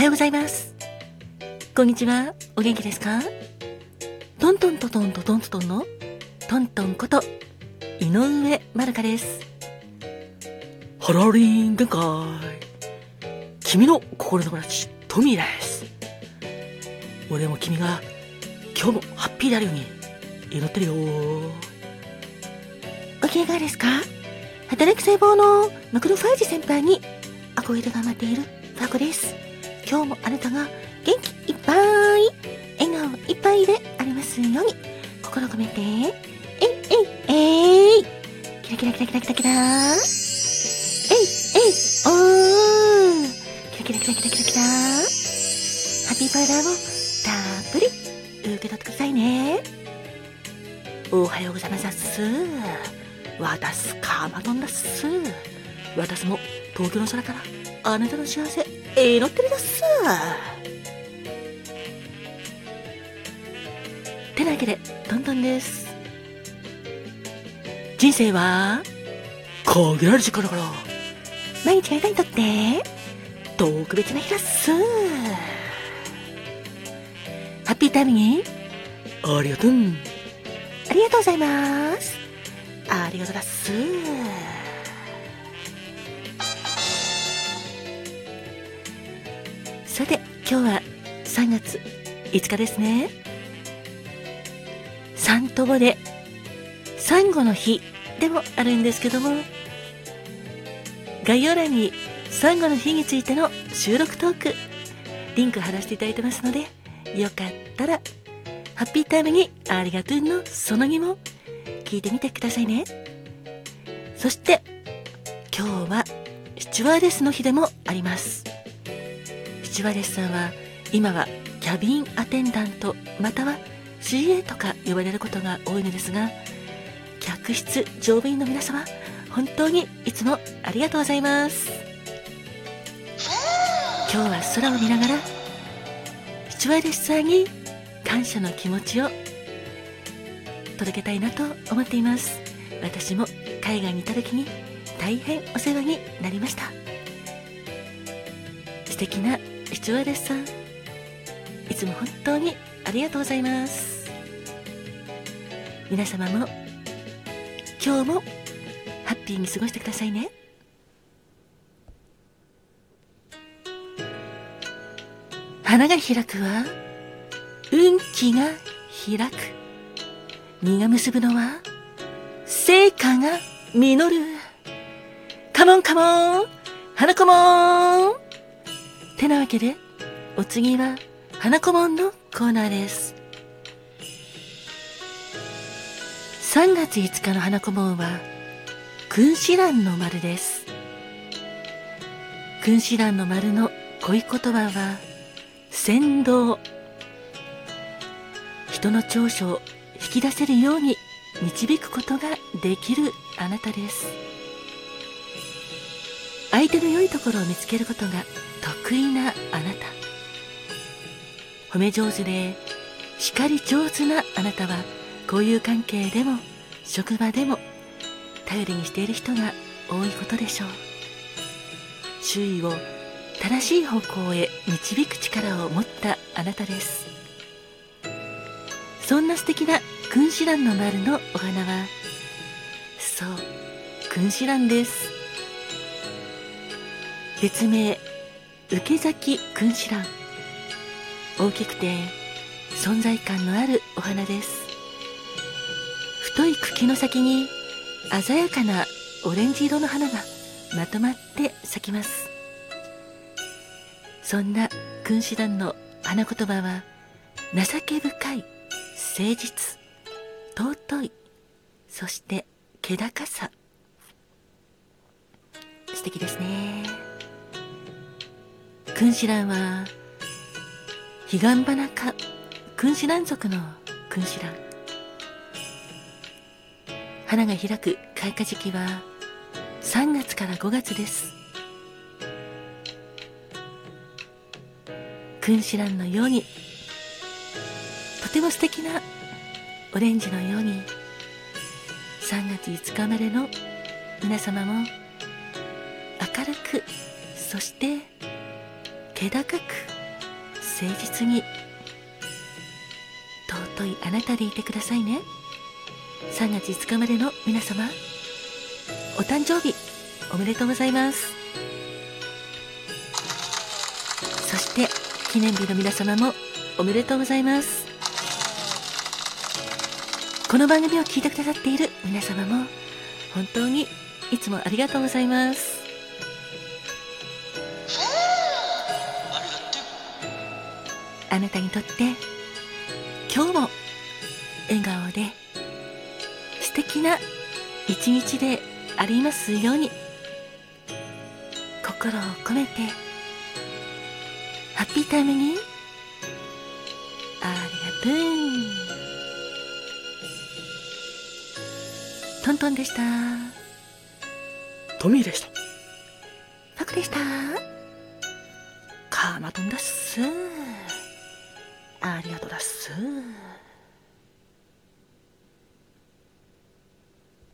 はようございます。こんにちは。お元気ですか？トントントトントトントトンのトントンこと井上まるかです。ハローリン限界。君の心の友達、トミーです。俺も君が今日もハッピーであるように祈ってるよ。お気がですか？働く細胞のマクロファージ先輩に憧れが待っているファコです。今日もあなたが元気いっぱい、笑顔いっぱいでありますように、心込めて、えいえいえいキラキラキラキラキラキラえいえいおーキラキラキラキラキラキラハッピーパウダーをたっぷり受け取ってくださいね。おはようございます。私カマドンです。私も東京の空からあなたの幸せ祈ってるです。てなわけでトントンです。人生は限られる時間だから毎日があなたにとって特別な日だっす。ハッピータイムにありがとう。ありがとうございます。ありがとうだっす。さて、今日は3月5日ですね。三ともで、サンゴの日でもあるんですけども、概要欄にサンゴの日についての収録トーク、リンク貼らせていただいてますので、よかったら、ハッピータイムにありがとうのその2も聞いてみてくださいね。そして、今日はスチュワーデスの日でもあります。スチュワーデスさんは今はキャビンアテンダントまたは CA とか呼ばれることが多いのですが、客室乗務員の皆様、本当にいつもありがとうございます。今日は空を見ながら、スチュワーデスさんに感謝の気持ちを届けたいなと思っています私も海外にいた時に大変お世話になりました素敵なスチュワーデスさんいつも本当にありがとうございます皆様も今日もハッピーに過ごしてくださいね花が開くは運気が開く。実が結ぶのは、成果が実る。カモンカモン花子もんてなわけで、お次は、花子もんのコーナーです。3月5日の花子もんは、君子蘭の丸です。君子蘭の丸の恋言葉は、先導。人の長所を引き出せるように導くことができるあなたです相手の良いところを見つけることが得意なあなた。褒め上手で叱り上手なあなたは交友関係でも職場でも頼りにしている人が多いことでしょう。周囲を正しい方向へ導く力を持ったあなたです。そんな素敵な君子蘭の丸のお花は、そう、君子蘭です。別名、受け咲き君子蘭。大きくて存在感のあるお花です。太い茎の先に鮮やかなオレンジ色の花がまとまって咲きます。そんな君子蘭の花言葉は、情け深い誠実尊いそして気高さ素敵ですね君子蘭は彼岸花科君子蘭属の君子蘭花が開く開花時期は3月から5月です。君子蘭のように。とても素敵なオレンジのように。3月5日までの皆様も明るくそして気高く誠実に尊いあなたでいてくださいね。3月5日までの皆様お誕生日おめでとうございます。そして記念日の皆様もおめでとうございます。この番組を聞いてくださっている皆様も本当にいつもありがとうございます。あなたにとって今日も笑顔で素敵な一日でありますように心を込めてハッピータイムにありがとう。トントンでした。トミーでした。パクでした。カーマトンだっすありがとうだっす。